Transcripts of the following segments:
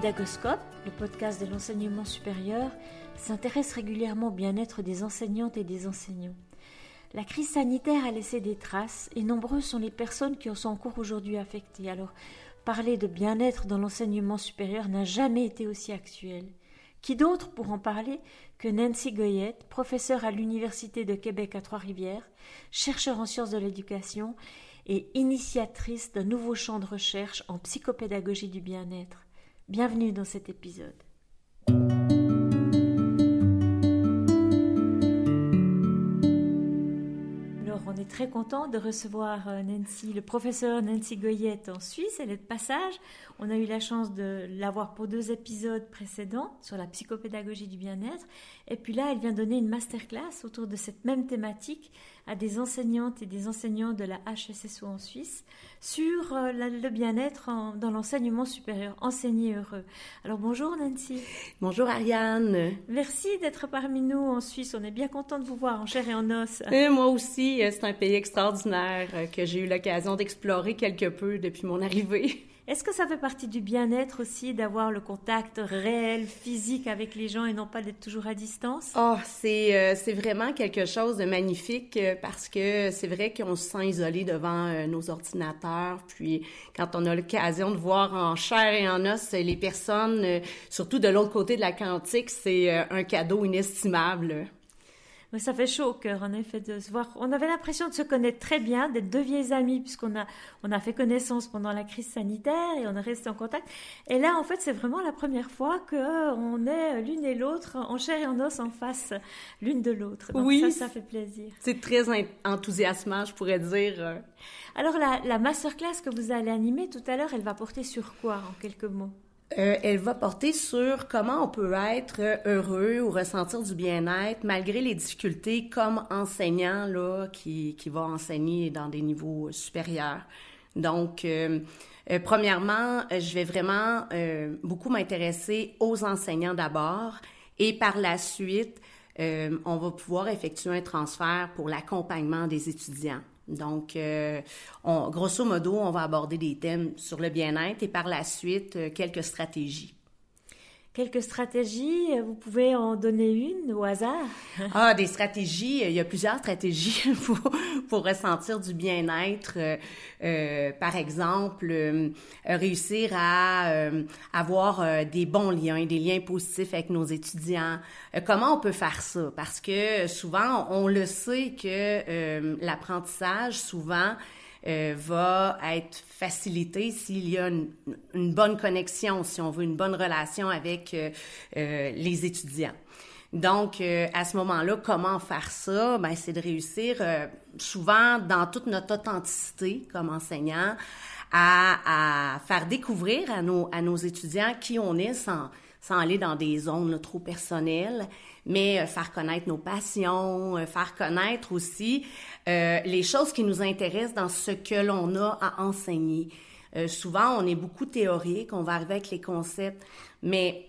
Pédagoscope, le podcast de l'enseignement supérieur, s'intéresse régulièrement au bien-être des enseignantes et des enseignants. La crise sanitaire a laissé des traces et nombreuses sont les personnes qui en sont encore aujourd'hui affectées. Alors, parler de bien-être dans l'enseignement supérieur n'a jamais été aussi actuel. Qui d'autre pour en parler que Nancy Goyette, professeure à l'Université de Québec à Trois-Rivières, chercheur en sciences de l'éducation et initiatrice d'un nouveau champ de recherche en psychopédagogie du bien-être. Bienvenue dans cet épisode. on est très content de recevoir euh, Nancy, le professeur Nancy Goyette en Suisse. Elle est de passage. On a eu la chance de l'avoir pour deux épisodes précédents sur la psychopédagogie du bien-être. Et puis là, elle vient donner une masterclass autour de cette même thématique à des enseignantes et des enseignants de la HSSO en Suisse sur euh, le bien-être dans l'enseignement supérieur, enseigner heureux. Alors bonjour Nancy. Bonjour Ariane. Merci d'être parmi nous en Suisse. On est bien content de vous voir en chair et en os. Et moi aussi, euh, c'est un pays extraordinaire euh, que j'ai eu l'occasion d'explorer quelque peu depuis mon arrivée. Est-ce que ça fait partie du bien-être aussi d'avoir le contact réel, physique avec les gens et non pas d'être toujours à distance? Oh, c'est, euh, c'est vraiment quelque chose de magnifique euh, parce que c'est vrai qu'on se sent isolé devant euh, nos ordinateurs. Puis quand on a l'occasion de voir en chair et en os les personnes, surtout de l'autre côté de la quantique, c'est un cadeau inestimable. Mais ça fait chaud au cœur, en effet, de se voir. On avait l'impression de se connaître très bien, d'être deux vieilles amies, puisqu'on a, on a fait connaissance pendant la crise sanitaire et on est resté en contact. Et là, en fait, c'est vraiment la première fois qu'on est l'une et l'autre en chair et en os en face l'une de l'autre. oui. Ça, ça fait plaisir. C'est très enthousiasmant, je pourrais dire. Alors, la, la masterclass que vous allez animer tout à l'heure, elle va porter sur quoi, en quelques mots? Euh, elle va porter sur comment on peut être heureux ou ressentir du bien-être malgré les difficultés comme enseignant là, qui, qui va enseigner dans des niveaux supérieurs. Donc, euh, euh, premièrement, je vais vraiment beaucoup m'intéresser aux enseignants d'abord et par la suite, on va pouvoir effectuer un transfert pour l'accompagnement des étudiants. Donc, euh, grosso modo, on va aborder des thèmes sur le bien-être et par la suite, euh, quelques stratégies quelques stratégies. Vous pouvez en donner une au hasard? ah, des stratégies. Il y a plusieurs stratégies pour, pour ressentir du bien-être. Euh, euh par exemple, euh, réussir à euh, avoir des bons liens, des liens positifs avec nos étudiants. comment on peut faire ça? Parce que souvent, on le sait que l'apprentissage, souvent, euh, va être facilité s'il y a une, bonne connexion, si on veut une bonne relation avec euh, euh, les étudiants. Donc, à ce moment-là, comment faire ça? Ben, c'est de réussir souvent dans toute notre authenticité comme enseignant à, à, faire découvrir à nos, à nos étudiants qui on est sans, sans aller dans des zones trop personnelles, mais euh, faire connaître nos passions, euh, faire connaître aussi euh, les choses qui nous intéressent dans ce que l'on a à enseigner. souvent, on est beaucoup théorique, on va arriver avec les concepts, mais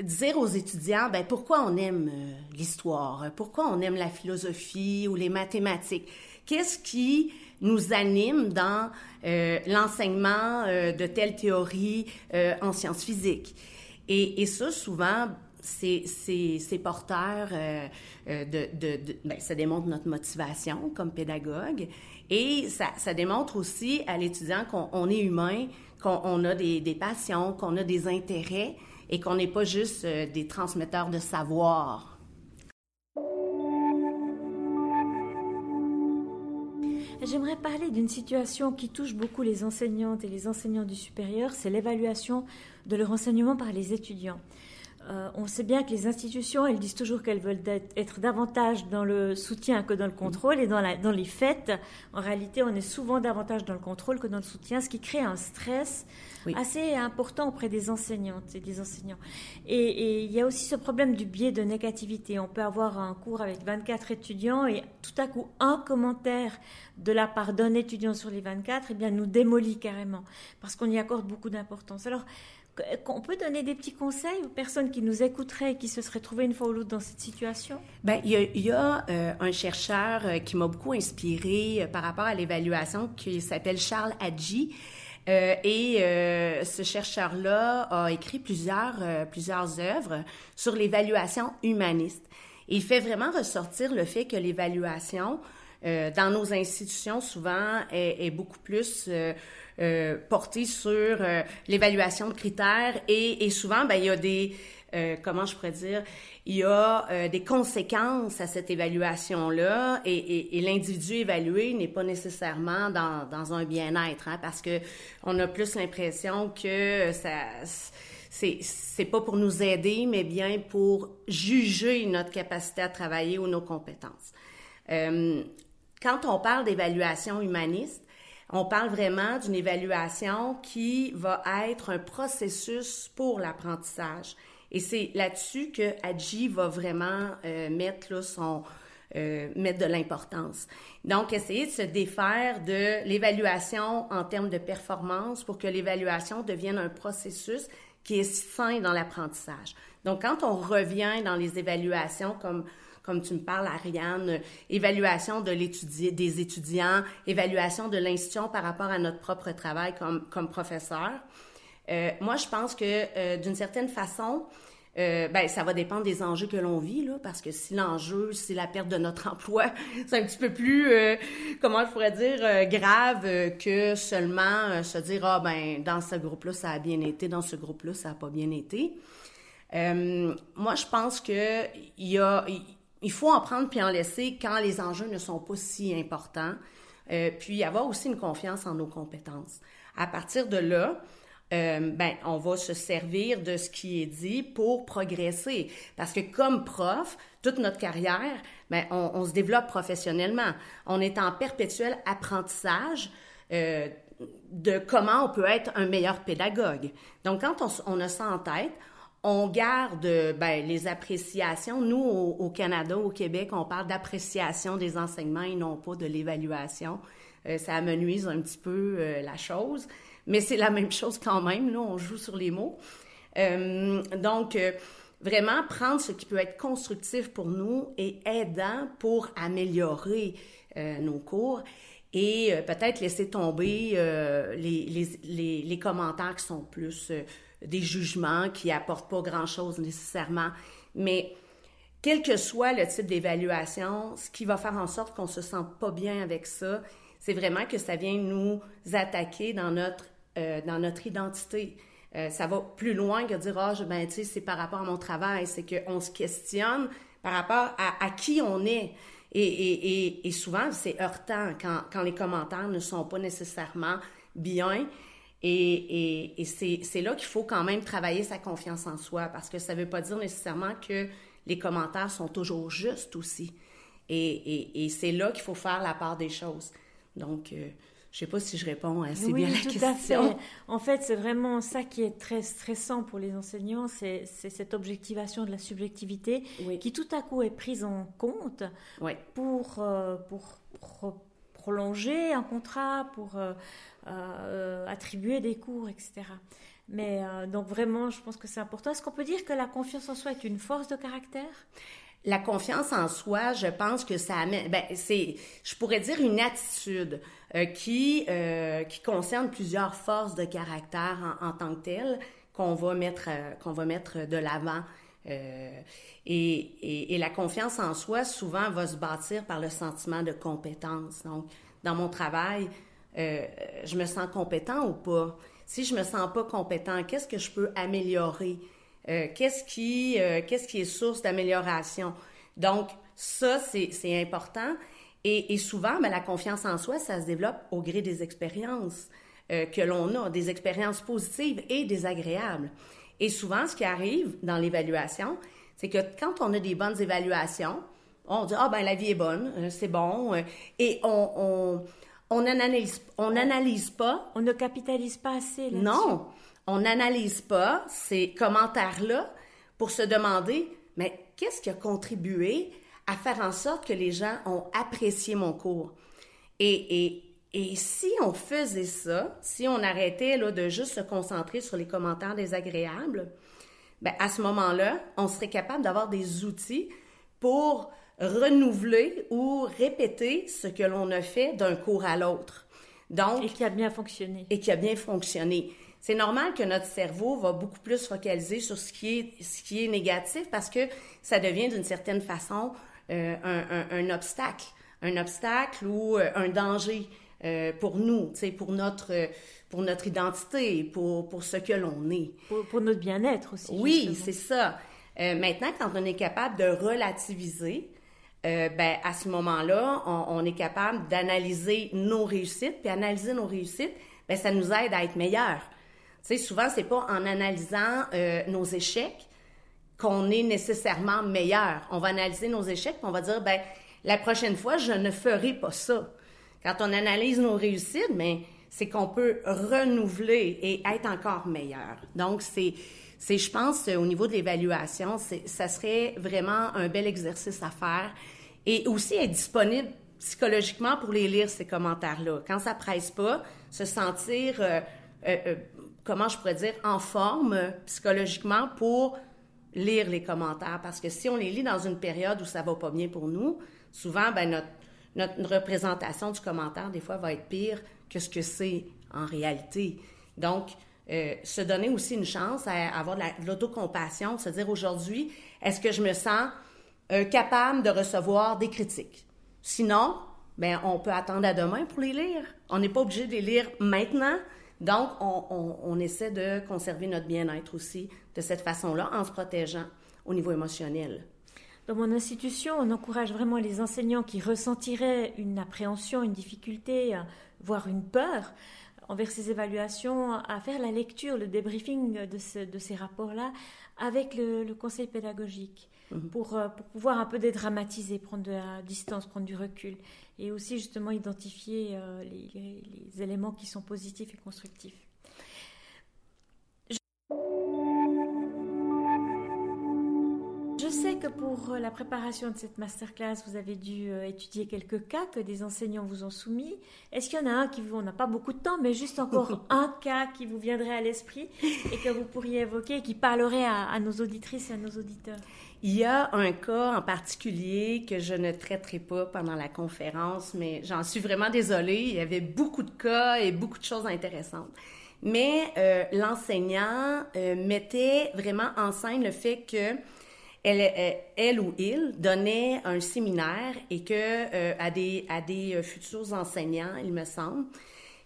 dire aux étudiants, ben pourquoi on aime l'histoire, pourquoi on aime la philosophie ou les mathématiques, qu'est-ce qui nous anime dans l'enseignement de telle théorie en sciences physiques? Et, ça, souvent, c'est porteur euh, euh, de, ben, ça démontre notre motivation comme pédagogue et ça, démontre aussi à l'étudiant qu'on est humain, qu'on a des, des passions, qu'on a des intérêts et qu'on n'est pas juste euh, des transmetteurs de savoir. J'aimerais parler d'une situation qui touche beaucoup les enseignantes et les enseignants du supérieur, c'est l'évaluation de leur enseignement par les étudiants. Euh, on sait bien que les institutions, elles disent toujours qu'elles veulent être davantage dans le soutien que dans le contrôle. Et dans, les faits, en réalité, on est souvent davantage dans le contrôle que dans le soutien, ce qui crée un stress assez important auprès des enseignantes et des enseignants. Et, il y a aussi ce problème du biais de négativité. On peut avoir un cours avec 24 étudiants et tout à coup, un commentaire de la part d'un étudiant sur les 24, eh bien, nous démolit carrément parce qu'on y accorde beaucoup d'importance. Alors, on peut donner des petits conseils aux personnes qui nous écouteraient et qui se seraient trouvées une fois ou l'autre dans cette situation? Ben, il y a, euh, un chercheur euh, qui m'a beaucoup inspiré euh, par rapport à l'évaluation qui s'appelle Charles Hadji. Et ce chercheur-là a écrit plusieurs, plusieurs œuvres sur l'évaluation humaniste. il fait vraiment ressortir le fait que l'évaluation dans nos institutions souvent est beaucoup plus portée sur l'évaluation de critères et, et souvent ben, il y a des euh, comment je pourrais dire, il y a euh, des conséquences à cette évaluation-là et, l'individu évalué n'est pas nécessairement dans, dans un bien-être, hein, parce que on a plus l'impression que ça c'est pas pour nous aider, mais bien pour juger notre capacité à travailler ou nos compétences. Euh, quand on parle d'évaluation humaniste, on parle vraiment d'une évaluation qui va être un processus pour l'apprentissage. Et c'est là-dessus que Adji va vraiment euh, mettre son euh, mettre de l'importance. Donc, essayer de se défaire de l'évaluation en termes de performance pour que l'évaluation devienne un processus qui est sain dans l'apprentissage. Donc, quand on revient dans les évaluations comme comme tu me parles, Ariane, évaluation de des étudiants, évaluation de l'institution par rapport à notre propre travail comme, comme professeur. Euh, moi, je pense que euh, d'une certaine façon, euh, ben, ça va dépendre des enjeux que l'on vit, là, parce que si l'enjeu, c'est la perte de notre emploi, c'est un petit peu plus, euh, comment je pourrais dire, euh, grave que seulement se dire, ah ben, dans ce groupe-là, ça a bien été, dans ce groupe-là, ça n'a pas bien été. moi, je pense que il y a, il faut en prendre puis en laisser quand les enjeux ne sont pas si importants, puis avoir aussi une confiance en nos compétences. À partir de là, euh, ben, on va se servir de ce qui est dit pour progresser. Parce que comme prof, toute notre carrière, ben, on, se développe professionnellement. On est en perpétuel apprentissage euh, de comment on peut être un meilleur pédagogue. Donc, quand on, a ça en tête, on garde ben, les appréciations. Nous, au, Canada, au Québec, on parle d'appréciation des enseignements et non pas de l'évaluation. Euh, ça amenuise un petit peu la chose mais c'est la même chose quand même. Là, on joue sur les mots. Euh, donc, euh, vraiment prendre ce qui peut être constructif pour nous et aidant pour améliorer euh, nos cours et peut-être laisser tomber les, les, commentaires qui sont plus des jugements qui apportent pas grand-chose nécessairement. Mais quel que soit le type d'évaluation, ce qui va faire en sorte qu'on se sent pas bien avec ça, c'est vraiment que ça vient nous attaquer dans notre euh, dans notre identité. Euh, ça va plus loin que dire, ah, ben, tu sais, c'est par rapport à mon travail. C'est qu'on se questionne par rapport à, qui on est. Et, et, et, souvent, c'est heurtant quand, quand, les commentaires ne sont pas nécessairement bien. Et, c'est là qu'il faut quand même travailler sa confiance en soi, parce que ça ne veut pas dire nécessairement que les commentaires sont toujours justes aussi. Et, c'est là qu'il faut faire la part des choses. Donc, euh, je sais pas si je réponds assez bien à la tout À fait. En fait, c'est vraiment ça qui est très stressant pour les enseignants, c'est cette objectivation de la subjectivité qui tout à coup est prise en compte pour, euh, pour, prolonger un contrat, pour euh, euh, attribuer des cours, etc. Mais donc vraiment, je pense que c'est important. Est-ce qu'on peut dire que la confiance en soi est une force de caractère? La confiance en soi, je pense que ça amène, ben, c'est, je pourrais dire une attitude euh, qui, euh, qui concerne plusieurs forces de caractère en, tant que telles qu'on va mettre, euh, qu'on va mettre de l'avant. Et, et, la confiance en soi, souvent, va se bâtir par le sentiment de compétence. Donc, dans mon travail, je me sens compétent ou pas? Si je me sens pas compétent, qu'est-ce que je peux améliorer? Euh, qu'est-ce qui, euh, qu'est-ce qui est source d'amélioration? Donc, ça, c'est important. Et, souvent, ben, la confiance en soi, ça se développe au gré des expériences euh, que l'on a, des expériences positives et désagréables. Et souvent, ce qui arrive dans l'évaluation, c'est que quand on a des bonnes évaluations, on dit ah ben la vie est bonne, c'est bon, et on, on on analyse on analyse pas, on ne capitalise pas assez. Non, on n'analyse pas ces commentaires-là pour se demander, mais qu'est-ce qui a contribué à faire en sorte que les gens ont apprécié mon cours? Et, et, et si on faisait ça, si on arrêtait là, de juste se concentrer sur les commentaires désagréables, ben, à ce moment-là, on serait capable d'avoir des outils pour renouveler ou répéter ce que l'on a fait d'un cours à l'autre. Donc, et qui a bien fonctionné. Et qui a bien fonctionné. C'est normal que notre cerveau va beaucoup plus focaliser sur ce qui est, ce qui est négatif parce que ça devient d'une certaine façon euh, un, un, obstacle, un obstacle ou euh, un danger euh, pour nous, pour notre, pour notre identité, pour, pour ce que l'on est. Pour, notre bien-être aussi. Oui, c'est ça. maintenant, quand on est capable de relativiser, ben, à ce moment-là, on, on, est capable d'analyser nos réussites, puis analyser nos réussites, ben, ça nous aide à être meilleurs sais, souvent, c'est pas en analysant euh, nos échecs qu'on est nécessairement meilleur. On va analyser nos échecs, puis on va dire, ben la prochaine fois, je ne ferai pas ça. Quand on analyse nos réussites, mais ben, c'est qu'on peut renouveler et être encore meilleur. Donc, c'est, c'est, je pense, au niveau de l'évaluation, c'est, ça serait vraiment un bel exercice à faire et aussi être disponible psychologiquement pour les lire, ces commentaires-là. Quand ça presse pas, se sentir euh, euh, euh comment je pourrais dire, en forme psychologiquement pour lire les commentaires. Parce que si on les lit dans une période où ça va pas bien pour nous, souvent, ben, notre, notre représentation du commentaire, des fois, va être pire que ce que c'est en réalité. Donc, euh, se donner aussi une chance à avoir de l'autocompassion, se dire aujourd'hui, est-ce que je me sens euh, capable de recevoir des critiques? Sinon, ben, on peut attendre à demain pour les lire. On n'est pas obligé de les lire maintenant, donc, on, essaie de conserver notre bien-être aussi de cette façon-là en se protégeant au niveau émotionnel. Dans mon institution, on encourage vraiment les enseignants qui ressentiraient une appréhension, une difficulté, voire une peur envers ces évaluations, à faire la lecture, le débriefing de, ces rapports-là avec le, conseil pédagogique. Mhm. Euh, pour, pouvoir un peu dédramatiser, prendre de la distance, prendre du recul et aussi justement identifier euh, les, éléments qui sont positifs et constructifs. Que pour euh, la préparation de cette masterclass, vous avez dû étudier quelques cas que des enseignants vous ont soumis. Est-ce qu'il y en a un qui vous, on n'a pas beaucoup de temps, mais juste encore un cas qui vous viendrait à l'esprit et que vous pourriez évoquer et qui parlerait à nos auditrices et à nos auditeurs? Il y a un cas en particulier que je ne traiterai pas pendant la conférence, mais j'en suis vraiment désolée. Il y avait beaucoup de cas et beaucoup de choses intéressantes. Mais euh, l'enseignant euh, mettait vraiment en scène le fait que elle, euh, elle, ou il donnait un séminaire et que à des, à des futurs enseignants, il me semble,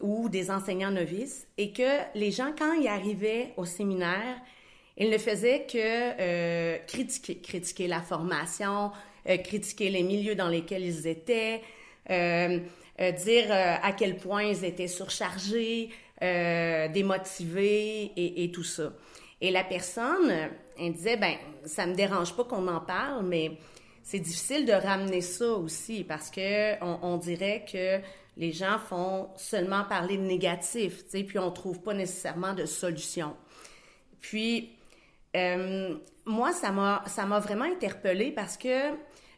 ou des enseignants novices, et que les gens, quand ils arrivaient au séminaire, il ne faisait que euh, critiquer, critiquer la formation, euh, critiquer les milieux dans lesquels ils étaient, euh, dire à quel point ils étaient surchargés, démotivés et, tout ça. Et la personne, elle disait, ben, ça me dérange pas qu'on en parle, mais c'est difficile de ramener ça aussi parce que on, dirait que les gens font seulement parler de négatif, tu sais, puis on trouve pas nécessairement de solution. Puis euh, moi, ça m'a, ça m'a vraiment interpellée parce que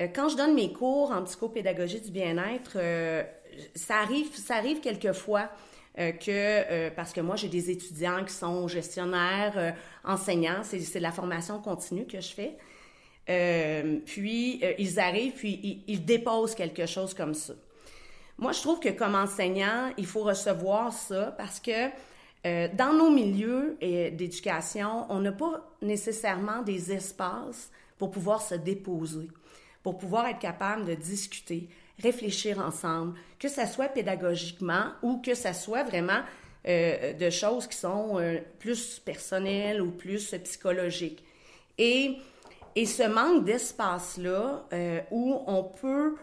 euh, quand je donne mes cours en psychopédagogie du bien-être, euh, ça arrive, ça arrive quelquefois que, parce que moi, j'ai des étudiants qui sont gestionnaires, enseignants, c'est, de la formation continue que je fais. puis, ils arrivent, puis ils, déposent quelque chose comme ça. Moi, je trouve que comme enseignant, il faut recevoir ça parce que euh, dans nos milieux d'éducation, on n'a pas nécessairement des espaces pour pouvoir se déposer, pour pouvoir être capable de discuter, réfléchir ensemble, que ce soit pédagogiquement ou que ce soit vraiment euh, de choses qui sont euh, plus personnelles ou plus psychologiques. Et, et ce manque d'espace-là où on peut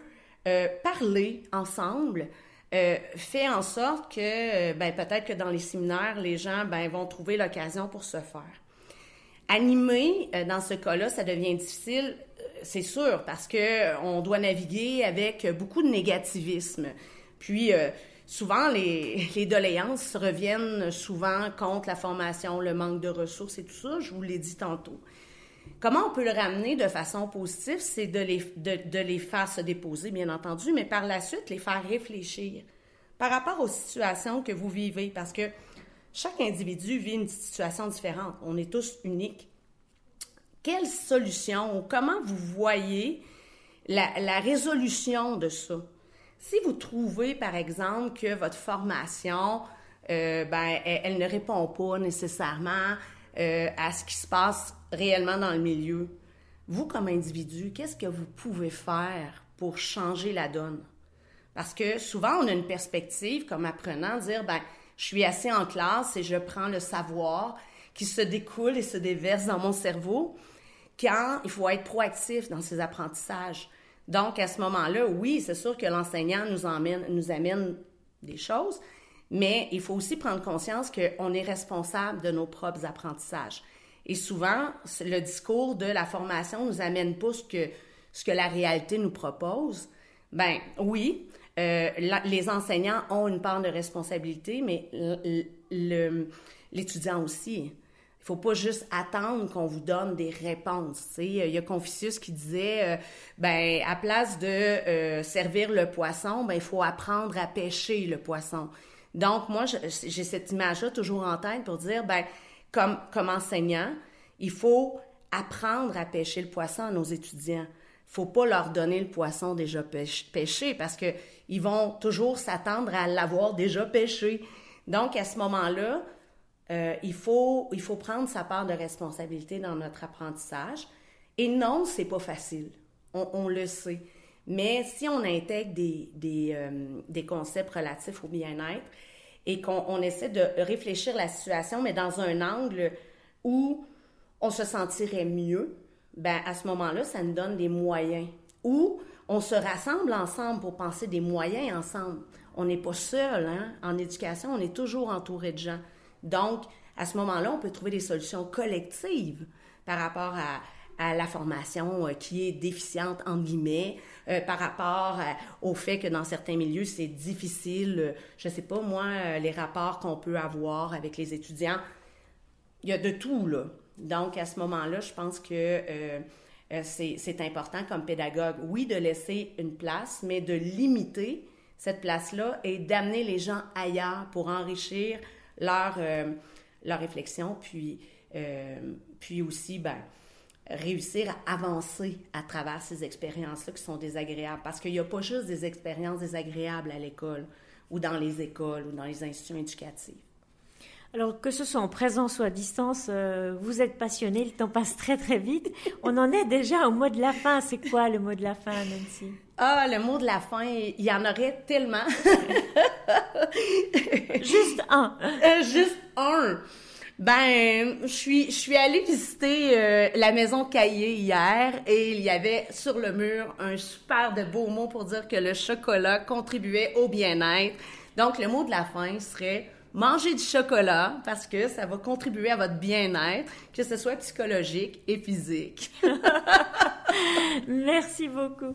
parler ensemble, euh, fait en sorte que euh, ben, peut-être que dans les séminaires, les gens ben, vont trouver l'occasion pour se faire. Animer, euh, dans ce cas-là, ça devient difficile, c'est sûr, parce que on doit naviguer avec beaucoup de négativisme. Puis, souvent, les, doléances reviennent souvent contre la formation, le manque de ressources et tout ça, je vous l'ai dit tantôt. Comment on peut le ramener de façon positive? C'est de, les faire se déposer, bien entendu, mais par la suite, les faire réfléchir par rapport aux situations que vous vivez, parce que chaque individu vit une situation différente. On est tous uniques. Quelle solution ou comment vous voyez la, résolution de ça? Si vous trouvez, par exemple, que votre formation, euh, ben, elle, ne répond pas nécessairement euh, à ce qui se passe réellement dans le milieu, vous, comme individu, qu'est-ce que vous pouvez faire pour changer la donne? Parce que souvent, on a une perspective comme apprenant, dire, ben, je suis assis en classe et je prends le savoir qui se découle et se déverse dans mon cerveau, quand il faut être proactif dans ses apprentissages. Donc, à ce moment-là, oui, c'est sûr que l'enseignant nous, amène des choses, mais il faut aussi prendre conscience qu'on est responsable de nos propres apprentissages. Et souvent, le discours de la formation nous amène pas ce que, ce que la réalité nous propose. Ben oui, euh, les enseignants ont une part de responsabilité, mais l'étudiant aussi. Il faut pas juste attendre qu'on vous donne des réponses. Il y a Confucius qui disait, euh, ben à place de euh, servir le poisson, ben il faut apprendre à pêcher le poisson. Donc moi, j'ai cette image-là toujours en tête pour dire, ben comme comme enseignant, il faut apprendre à pêcher le poisson à nos étudiants. Il faut pas leur donner le poisson déjà pêché parce que ils vont toujours s'attendre à l'avoir déjà pêché. Donc à ce moment-là, euh, il, faut, il faut prendre sa part de responsabilité dans notre apprentissage. Et non, c'est pas facile. On, le sait. Mais si on intègre des, des, euh, concepts relatifs au bien-être et qu'on essaie de réfléchir la situation, mais dans un angle où on se sentirait mieux, ben à ce moment-là, ça nous donne des moyens. Ou on se rassemble ensemble pour penser des moyens ensemble. On n'est pas seul hein? en éducation, on est toujours entouré de gens. Donc, à ce moment-là, on peut trouver des solutions collectives par rapport à, la formation euh, qui est déficiente, en guillemets, euh, par rapport euh, au fait que dans certains milieux, c'est difficile, je ne sais pas, moi, les rapports qu'on peut avoir avec les étudiants. Il y a de tout, là. Donc, à ce moment-là, je pense que c'est important comme pédagogue, oui, de laisser une place, mais de limiter cette place-là et d'amener les gens ailleurs pour enrichir leur, euh, leur réflexion, puis, euh, puis aussi, ben, réussir à avancer à travers ces expériences-là qui sont désagréables. Parce qu'il n'y a pas juste des expériences désagréables à l'école ou dans les écoles ou dans les institutions éducatives. Alors que ce soit en présence ou à distance, euh, vous êtes passionné, le temps passe très très vite. On en est déjà au mot de la fin. C'est quoi le mot de la fin, Nancy? Ah, le mot de la fin, il y en aurait tellement. juste un. Euh, juste un. Ben, je suis, je suis allée visiter euh, la maison Caillé hier et il y avait sur le mur un super de beau mot pour dire que le chocolat contribuait au bien-être. Donc, le mot de la fin serait Mangez du chocolat parce que ça va contribuer à votre bien-être, que ce soit psychologique et physique. Merci beaucoup.